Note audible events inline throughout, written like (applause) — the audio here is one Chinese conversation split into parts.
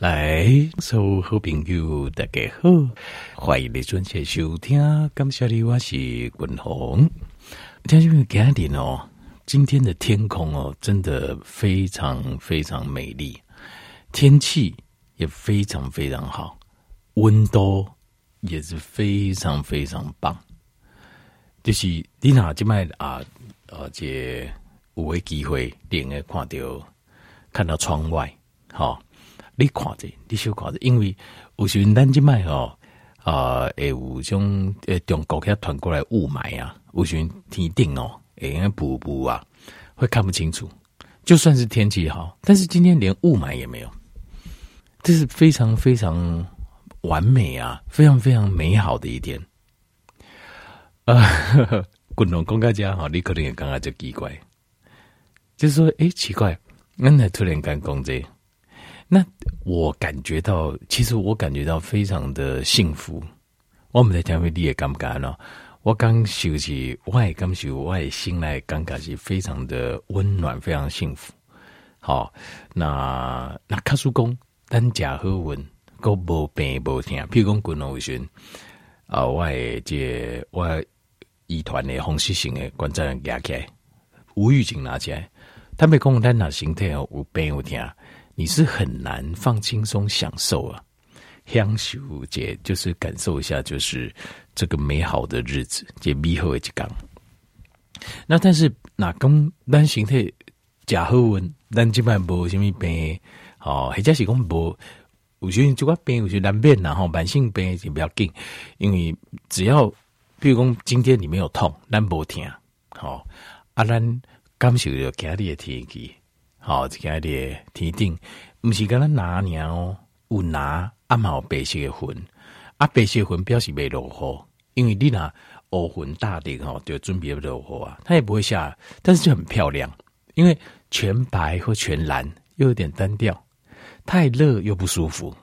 来，所有好朋友大家好，欢迎你准时收听。感谢你，我是君鸿。听众朋友，今天哦，今天的天空哦，真的非常非常美丽，天气也非常非常好，温度也是非常非常棒。就是你哪今麦啊，而且有个机会，连个看到看到窗外，好、你看着，你小看着，因为有时阵咱即摆吼，啊，会有种诶中国遐传过来雾霾啊，有时阵天顶哦，会用雾雾啊，会看不清楚。就算是天气好，但是今天连雾霾也没有，这是非常非常完美啊，非常非常美好的一天。啊，滚龙公家家哈，你可能也感觉就奇怪，就是说，诶、奇怪，恁来突然间讲这。那我感觉到，其实我感觉到非常的幸福。我们在讲会你也感不感呢？我刚休息，我也感受，我也心来感觉是非常的温暖，非常幸福。好，那那卡叔公，咱家好运，个无病无痛。譬如讲，滚龙为啊，我这我一团的红色型的关节压起来，无预警拿起来，他没讲咱那身体有病有痛。你是很难放轻松享受啊，享受姐就是感受一下，就是这个美好的日子，这美好的一天。那但是那讲咱身体假好，咱基本上无什么病，哦，或者是讲无，有些就个病，有些难变，然后慢性病就不要紧，因为只要比如讲今天你没有痛，咱无痛，好，啊，咱感受着今日的天气。好，今天的天顶，不是跟他拿鸟哦，有拿阿毛白色的云，啊白色云表示没落雨，因为你拿乌云大顶哈，就准备落雨啊，它也不会下，但是就很漂亮，因为全白或全蓝又有点单调，太热又不舒服，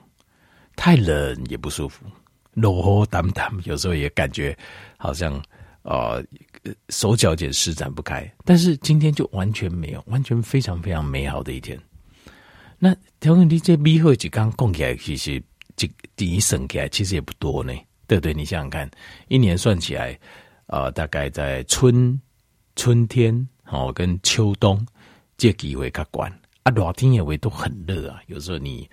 太冷也不舒服，落雨淡淡，有时候也感觉好像。呃，手脚也施展不开，但是今天就完全没有，完全非常非常美好的一天。那调你这美好几刚供起来，其实这第一省起来其实也不多呢，对不对？你想想看，一年算起来，呃，大概在春春天哦跟秋冬这机会较管啊，热天也会都很热啊。有时候你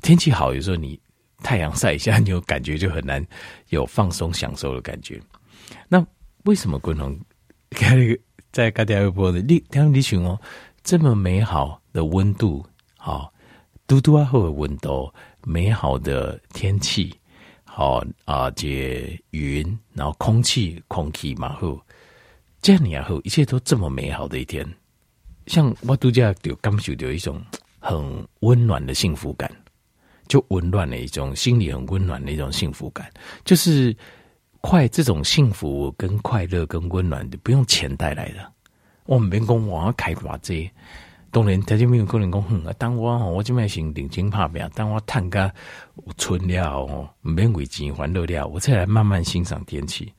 天气好，有时候你太阳晒一下，你有感觉就很难有放松享受的感觉。那为什么共同开在嘎掉一波的？你他们你想哦，这么美好的温度，好嘟嘟啊后的温度，美好的天气，好啊，这云，然后空气，空气嘛后，这样然后一切都这么美好的一天，像我度假就感受到一种 (tsk) 很温暖的幸福感，就温暖的一种心里很温暖的一种幸福感，就是。快这种幸福跟快乐跟温暖的不用钱带来的，我们员工往开发这，当然他就没有可能讲，哼，当我我这边先定金怕表，当我探个存了哦，免为钱还乐了，我再来慢慢欣赏天气。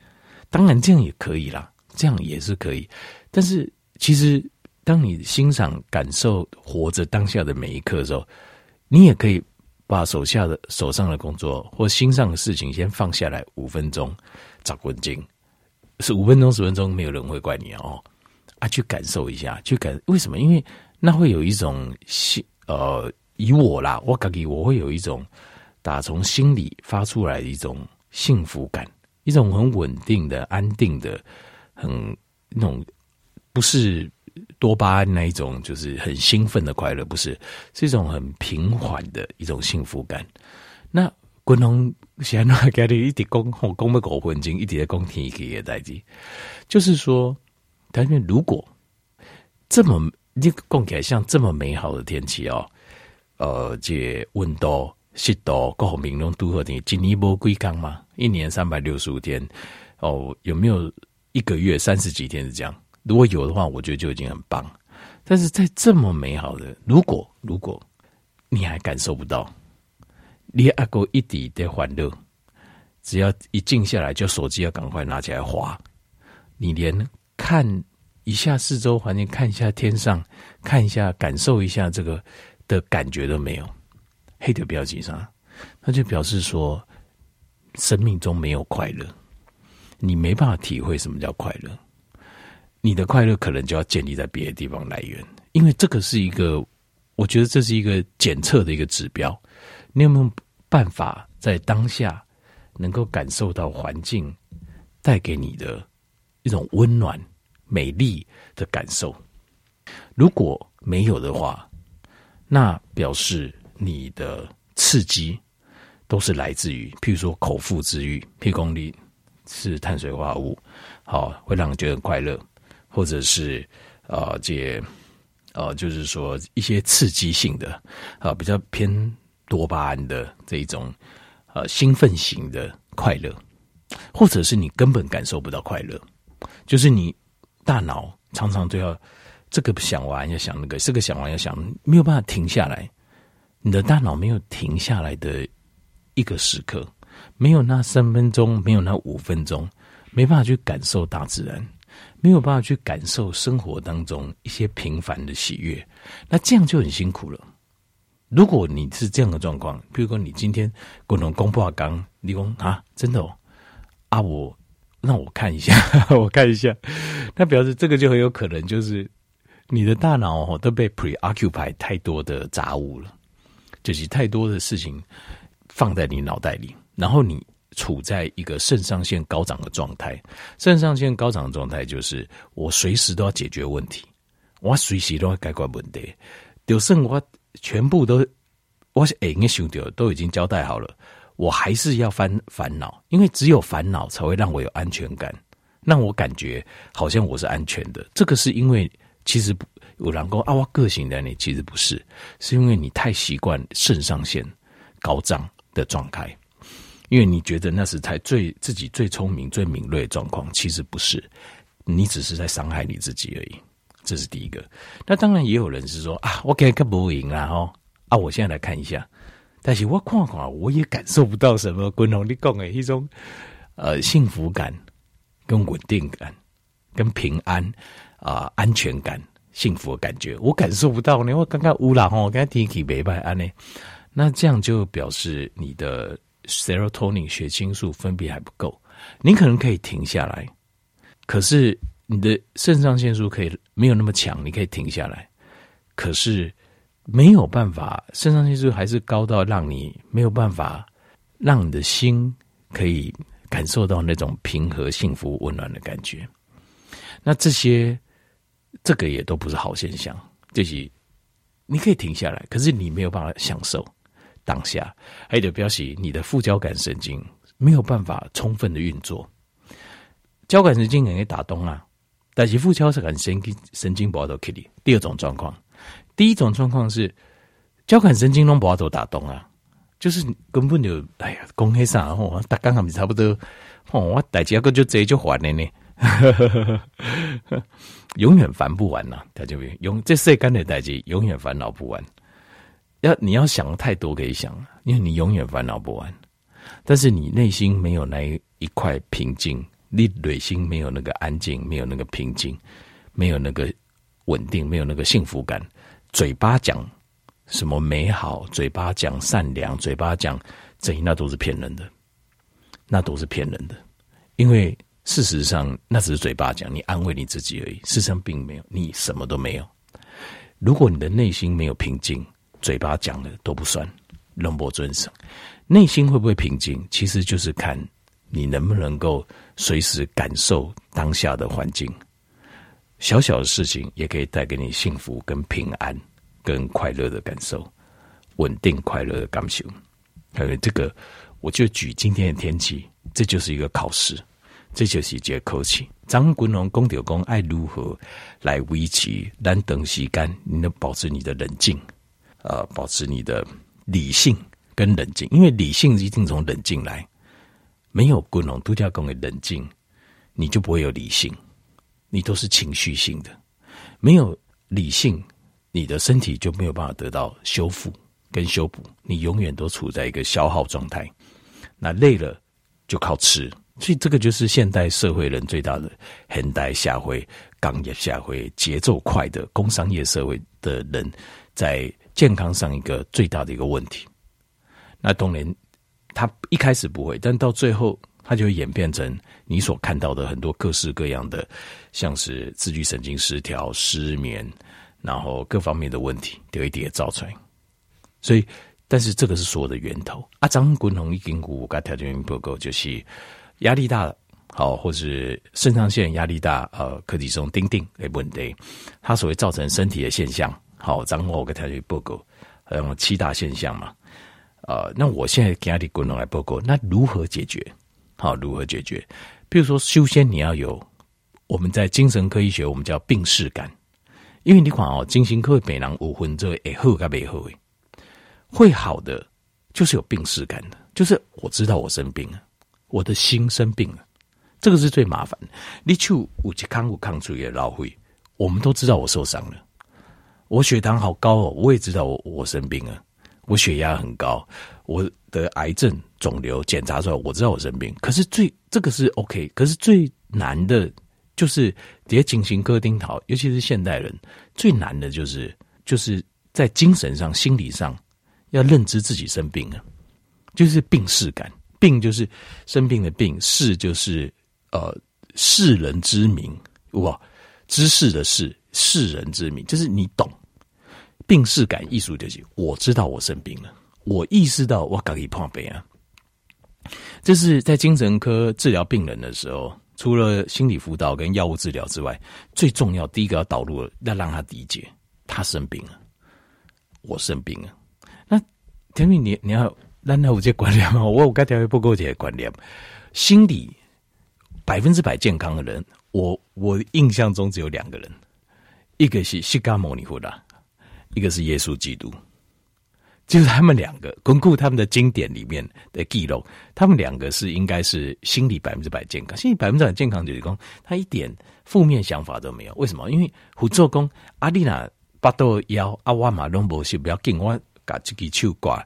当然这样也可以啦，这样也是可以。但是其实当你欣赏感受活着当下的每一刻的时候，你也可以。把手下的手上的工作或心上的事情先放下来五分钟，找温静，是五分钟十分钟，没有人会怪你哦。啊，去感受一下，去感为什么？因为那会有一种心，呃，以我啦，我感觉我会有一种打从心里发出来的一种幸福感，一种很稳定的、安定的、很那种不是。多巴胺那一种就是很兴奋的快乐，不是，是一种很平缓的一种幸福感。那滚龙现在给你一点公，我公不狗魂经一点公天气也在即，就是说，但是如果这么你供起来像这么美好的天气哦，呃，这温度、湿度、各方面都都合点，今年不归刚吗？一年三百六十五天哦，有没有一个月三十几天是这样？如果有的话，我觉得就已经很棒。但是在这么美好的，如果如果你还感受不到，你阿哥一滴的欢乐，只要一静下来，就手机要赶快拿起来滑。你连看一下四周环境，看一下天上，看一下感受一下这个的感觉都没有。黑的标记上，那就表示说，生命中没有快乐，你没办法体会什么叫快乐。你的快乐可能就要建立在别的地方来源，因为这个是一个，我觉得这是一个检测的一个指标。你有没有办法在当下能够感受到环境带给你的一种温暖、美丽的感受？如果没有的话，那表示你的刺激都是来自于，譬如说口腹之欲，譬如说你吃碳水化合物，好，会让你觉得很快乐。或者是啊，这呃，就是说一些刺激性的啊，比较偏多巴胺的这一种呃兴奋型的快乐，或者是你根本感受不到快乐，就是你大脑常常都要这个想完要想那个，这个想完要想，没有办法停下来，你的大脑没有停下来的一个时刻，没有那三分钟，没有那五分钟，没办法去感受大自然。没有办法去感受生活当中一些平凡的喜悦，那这样就很辛苦了。如果你是这样的状况，比如说你今天共同公布刚，你说啊，真的哦，啊我让我看一下，(laughs) 我看一下，那表示这个就很有可能就是你的大脑哦都被 preoccupy 太多的杂物了，就是太多的事情放在你脑袋里，然后你。处在一个肾上腺高涨的状态，肾上腺高涨的状态就是我随时都要解决问题，我随时都要解决问题。就算我全部都我是哎，想掉都已经交代好了，我还是要翻烦恼，因为只有烦恼才会让我有安全感，让我感觉好像我是安全的。这个是因为其实有人说啊，我个性的你其实不是，是因为你太习惯肾上腺高涨的状态。因为你觉得那是才最自己最聪明、最敏锐的状况，其实不是，你只是在伤害你自己而已。这是第一个。那当然也有人是说啊，我给个不赢啦哈啊！我现在来看一下，但是我看看，我也感受不到什么。滚龙你讲的一种呃幸福感、跟稳定感、跟平安啊、安全感、幸福的感觉，我感受不到呢。我刚刚乌啦哈，刚刚天气没办法呢，那这样就表示你的。Serotonin 血清素分泌还不够，你可能可以停下来，可是你的肾上腺素可以没有那么强，你可以停下来，可是没有办法，肾上腺素还是高到让你没有办法让你的心可以感受到那种平和、幸福、温暖的感觉。那这些这个也都不是好现象，就是你可以停下来，可是你没有办法享受。当下，还得表示你的副交感神经没有办法充分的运作，交感神经可以打动啊，但是副交感神经神经不要都开的。第二种状况，第一种状况是交感神经都不要都打动啊，就是根本就哎呀，讲起啥吼，大家还是差不多，哦，我大家个就这就还了呢，(laughs) 永远烦不完呐，大家别永这世间的代志永远烦恼不完。要你要想太多可以想，因为你永远烦恼不完。但是你内心没有那一块平静，你内心没有那个安静，没有那个平静，没有那个稳定，没有那个幸福感。嘴巴讲什么美好，嘴巴讲善良，嘴巴讲正义，那都是骗人的，那都是骗人的。因为事实上，那只是嘴巴讲，你安慰你自己而已。事实上并没有，你什么都没有。如果你的内心没有平静，嘴巴讲的都不算，龙伯尊生，内心会不会平静？其实就是看你能不能够随时感受当下的环境，小小的事情也可以带给你幸福、跟平安、跟快乐的感受，稳定快乐的感受。还有这个，我就举今天的天气，这就是一个考试，这就是一节考试。张国荣公调公爱如何来维持冷等时间，你能保持你的冷静。呃，保持你的理性跟冷静，因为理性一定从冷静来。没有滚龙度假宫的冷静，你就不会有理性，你都是情绪性的。没有理性，你的身体就没有办法得到修复跟修补，你永远都处在一个消耗状态。那累了就靠吃，所以这个就是现代社会人最大的现代社会、工业社会、节奏快的工商业社会的人在。健康上一个最大的一个问题，那童年，他一开始不会，但到最后，他就会演变成你所看到的很多各式各样的，像是自律神经失调、失眠，然后各方面的问题，一点造成。所以，但是这个是所有的源头。啊，张滚红一根股，该条件不够，就是压力大了，好，或是肾上腺压力大，呃，可体松丁丁诶问题，它所谓造成身体的现象，好，张我个条件不够，嗯，七大现象嘛。呃，那我现在给你滚动来报告，那如何解决？好，如何解决？比如说，修仙你要有我们在精神科医学，我们叫病识感，因为你看哦，精神科北人五分之会好跟没好，会好的就是有病识感的，就是我知道我生病了，我的心生病了，这个是最麻烦的。你去五级康复抗出也老会，我们都知道我受伤了，我血糖好高哦，我也知道我我生病了。我血压很高，我的癌症肿瘤检查出来，我知道我生病。可是最这个是 OK，可是最难的就是别进行割丁桃，尤其是现代人最难的就是就是在精神上、心理上要认知自己生病了，就是病识感。病就是生病的病，识就是呃世人之名哇，知识的事，世人之名，就是你懂。病识感艺术就是，我知道我生病了，我意识到我可以破病啊。这是在精神科治疗病人的时候，除了心理辅导跟药物治疗之外，最重要第一个要导入，要让他理解他生病了，我生病了。那天明，你你要让他有这观念吗？(laughs) 我有该调不够这些观念。心理百分之百健康的人，我我印象中只有两个人，一个是释迦牟尼佛的。一个是耶稣基督，就是他们两个巩固他们的经典里面的记录，他们两个是应该是心理百分之百健康，心理百分之百健康就是说他一点负面想法都没有。为什么？因为胡做工阿丽娜巴多腰阿瓦马龙博是不要紧，我把这个手挂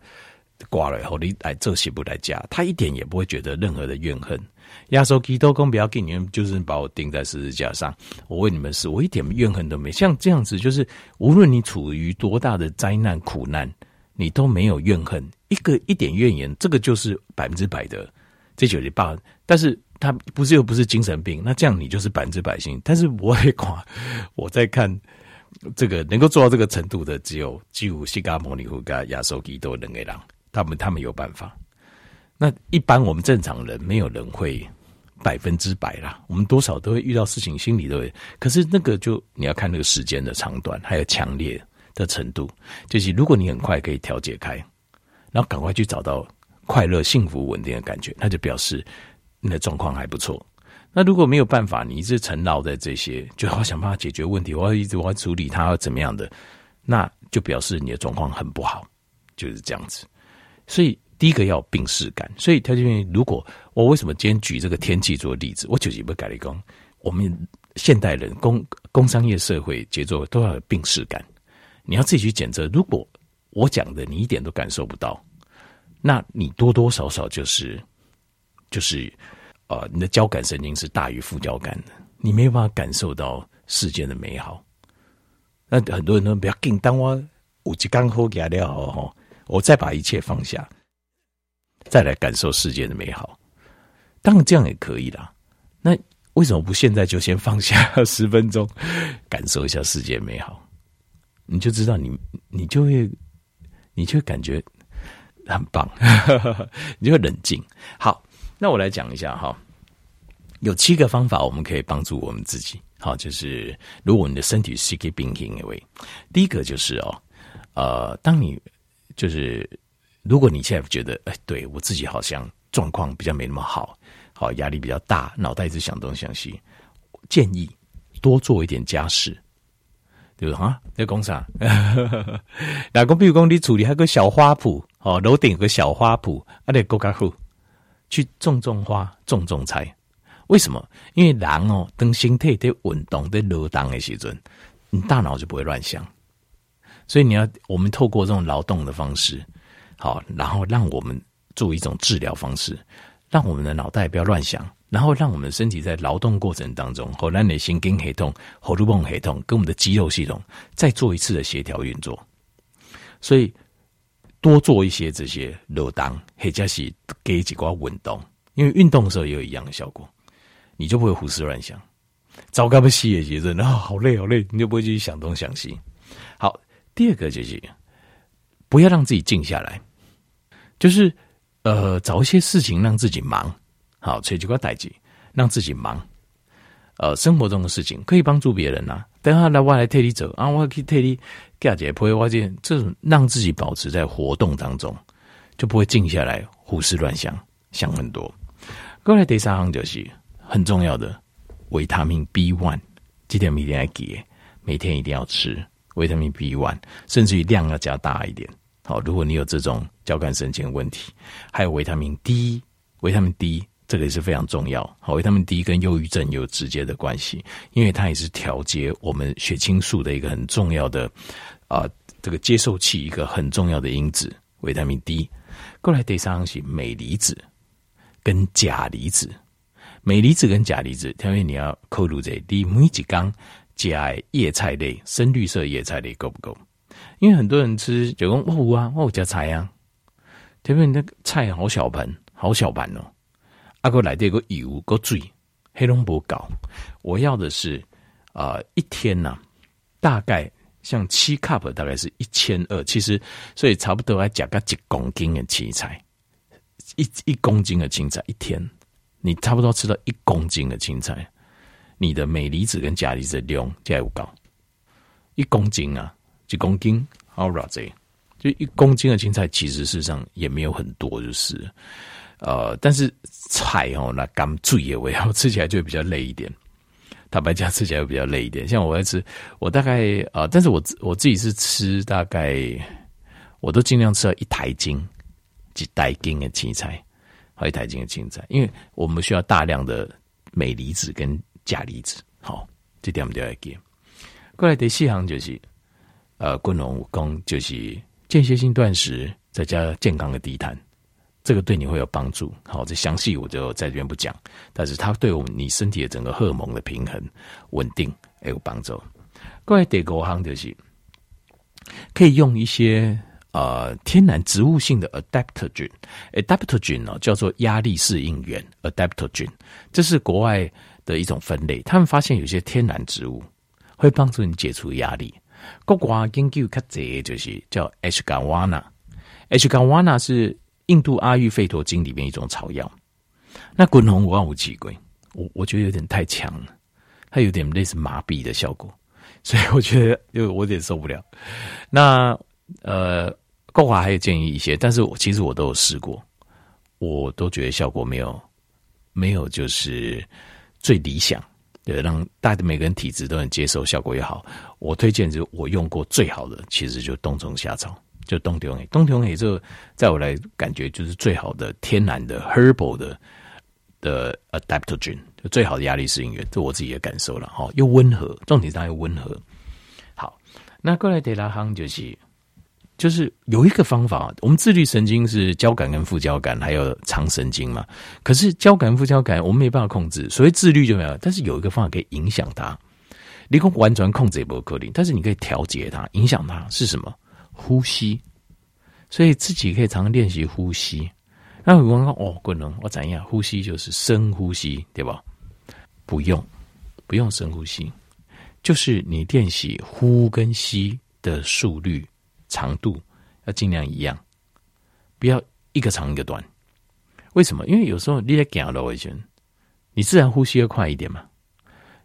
挂了以后，你来做事不来家，他一点也不会觉得任何的怨恨。亚索基多公不要给你们，就是把我钉在十字架上。我为你们死，我一点怨恨都没。像这样子，就是无论你处于多大的灾难苦难，你都没有怨恨，一个一点怨言，这个就是百分之百的这九十八。但是他不是又不是精神病，那这样你就是百分之百信。但是我也夸我在看 (laughs) 这个能够做到这个程度的，只有只有西嘎摩尼夫跟亚索基多两个人，他们他们有办法。那一般我们正常人没有人会百分之百啦，我们多少都会遇到事情，心里都会。可是那个就你要看那个时间的长短，还有强烈的程度。就是如果你很快可以调节开，然后赶快去找到快乐、幸福、稳定的感觉，那就表示你的状况还不错。那如果没有办法，你一直沉绕在这些，就好想办法解决问题，我要一直我要处理它，要怎么样的，那就表示你的状况很不好，就是这样子。所以。第一个要病识感，所以他就如果我为什么今天举这个天气做例子，我就是不改立工。我们现代人工工商业社会节奏都要有病视感，你要自己去检测。如果我讲的你一点都感受不到，那你多多少少就是就是呃，你的交感神经是大于副交感的，你没有办法感受到世间的美好。那很多人都不要紧，当我五级刚好给了，我再把一切放下。再来感受世界的美好，当然这样也可以啦。那为什么不现在就先放下 (laughs) 十分钟，感受一下世界美好？你就知道你，你就会，你就会感觉很棒，(laughs) 你就会冷静。好，那我来讲一下哈，有七个方法我们可以帮助我们自己。好，就是如果你的身体是可以病情的，第一个就是哦，呃，当你就是。如果你现在觉得，哎，对我自己好像状况比较没那么好，好压力比较大，脑袋一直想东想西，建议多做一点家事，对不对啊？在工厂，(laughs) 那个比如讲你处理还个小花圃，哦，楼顶有个小花圃，啊，得够家户去种种花，种种菜。为什么？因为人哦，当身体在运动、在劳动的时阵，你大脑就不会乱想。所以你要，我们透过这种劳动的方式。好，然后让我们做一种治疗方式，让我们的脑袋不要乱想，然后让我们身体在劳动过程当中，喉咙的心经系统、喉咙泵系统跟我们的肌肉系统再做一次的协调运作。所以，多做一些这些柔当，或者是给几挂运动，因为运动的时候也有一样的效果，你就不会胡思乱想。糟糕不洗也觉得啊，好累好累，你就不会继续想东想西。好，第二个就是不要让自己静下来，就是呃找一些事情让自己忙，好，找几挂代志让自己忙。呃，生活中的事情可以帮助别人呐、啊。等下来我来替你走啊，我可以替你解决破坏件，这种让自己保持在活动当中，就不会静下来胡思乱想，想很多。过来第三行就是很重要的。维他命 B one，这点一定要给，每天一定要吃维他命 B one，甚至于量要加大一点。好，如果你有这种交感神经问题，还有维他命 D，维他命 D 这个也是非常重要。好，维他命 D 跟忧郁症有直接的关系，因为它也是调节我们血清素的一个很重要的啊、这个接受器一个很重要的因子。维他命 D，过来第三是镁离子跟钾离子。镁离子跟钾离子，条件你要扣入这，你每一缸加叶菜类、深绿色叶菜类够不够？因为很多人吃就讲哦啊，我加菜啊，特别你那个菜好小盆，好小盘哦，阿哥来这个油个水，黑龙不搞。我要的是啊、一天呐、啊，大概像七 cup，大概是一千二，其实所以差不多要加个几公斤的青菜，一一公斤的青菜一天。你差不多吃到一公斤的青菜，你的镁离子跟钾离子量就有高，一公斤啊，几公斤好少这，就一公斤的青菜，其实事实上也没有很多，就是，呃，但是菜哦，那甘注意为好，吃起来就会比较累一点。坦白讲，吃起来会比较累一点。像我在吃，我大概、呃，但是我我自己是吃大概，我都尽量吃到一台斤，几袋斤的青菜。好一台斤的青菜，因为我们需要大量的镁离子跟钾离子。好，这点我们都要给。过来第四行就是，呃，滚龙武功就是间歇性断食，再加健康的低碳，这个对你会有帮助。好，这详细我就在这边不讲，但是它对我们你身体的整个荷尔蒙的平衡稳定也有帮助。过来第五行就是可以用一些。呃，天然植物性的 adaptogen，adaptogen 呢叫做压力适应源，adaptogen，这是国外的一种分类。他们发现有些天然植物会帮助你解除压力。国外研究较济就是叫 ashwagandha，ashwagandha 是印度阿育吠陀经里面一种草药。那滚红我有几贵，我我觉得有点太强了，它有点类似麻痹的效果，(laughs) 所以我觉得有我有点受不了。那呃。国华还有建议一些，但是我其实我都有试过，我都觉得效果没有没有就是最理想，对，让大家每个人体质都能接受，效果也好。我推荐就是我用过最好的，其实就冬虫夏草，就冬虫夏，冬虫夏就在我来感觉就是最好的天然的 herbal 的的 adaptogen，就最好的压力适应源，这我自己的感受了哈，又温和，重点是它又温和。好，那过来第二行就是。就是有一个方法，我们自律神经是交感跟副交感，还有肠神经嘛。可是交感、副交感我们没办法控制，所以自律就没有。但是有一个方法可以影响它，你可完全控制也不可能，但是你可以调节它，影响它是什么？呼吸。所以自己可以常常练习呼吸。那我刚刚哦，可能我怎样？呼吸就是深呼吸，对吧？不用，不用深呼吸，就是你练习呼跟吸的速率。长度要尽量一样，不要一个长一个短。为什么？因为有时候你在走路的时候，你自然呼吸要快一点嘛。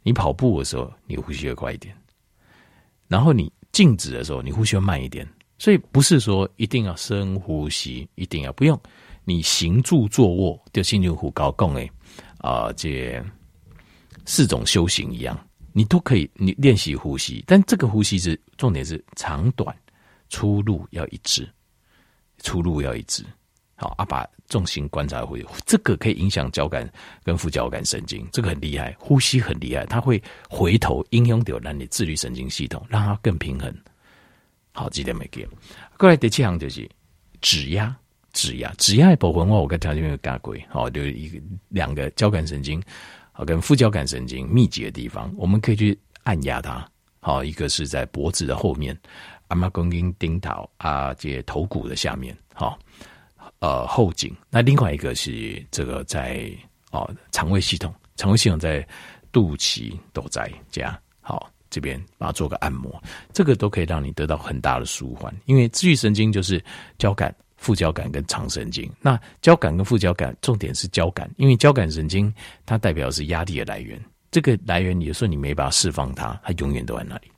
你跑步的时候，你呼吸会快一点。然后你静止的时候，你呼吸会慢一点。所以不是说一定要深呼吸，一定要不用。你行住坐卧，就心如虎高共诶啊，这四种修行一样，你都可以你练习呼吸。但这个呼吸是重点是长短。出入要一致，出入要一致。好啊，把重心观察回，这个可以影响交感跟副交感神经，这个很厉害。呼吸很厉害，它会回头影响到让你自律神经系统，让它更平衡。好，记得没给。过来第七项就是指压，指压，指压的部分我我跟条件没有加贵。好，就一个两个交感神经好跟副交感神经密集的地方，我们可以去按压它。好，一个是在脖子的后面。阿妈公斤顶头啊，这头骨的下面，好，呃后颈。那另外一个是这个在哦肠胃系统，肠胃系统在肚脐都在这样，好这边把它做个按摩，这个都可以让你得到很大的舒缓。因为自律神经就是交感、副交感跟肠神经。那交感跟副交感，重点是交感，因为交感神经它代表的是压力的来源。这个来源，有时候你没办法释放它，它永远都在那里。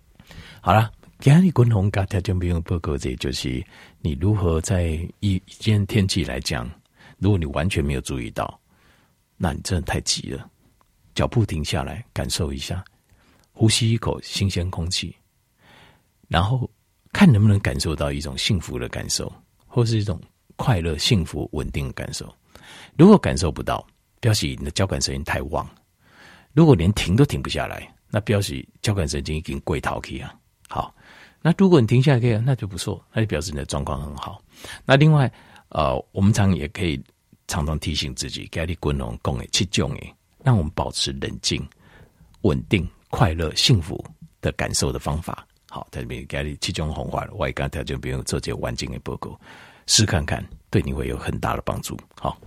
好了，今天滚红咖条件不用报告，这就是你如何在一一天天气来讲，如果你完全没有注意到，那你真的太急了。脚步停下来，感受一下，呼吸一口新鲜空气，然后看能不能感受到一种幸福的感受，或是一种快乐、幸福、稳定的感受。如果感受不到，表示你的交感神经太旺。如果连停都停不下来，那表示交感神经已经跪逃去啊。好，那如果你停下来可以，那就不错，那就表示你的状况很好。那另外，呃，我们常也可以常常提醒自己，给你滚龙共诶七种诶，让我们保持冷静、稳定、快乐、幸福的感受的方法。好，在这边给你七种红花，我也刚才就不用做这个环境的报告，试看看，对你会有很大的帮助。好。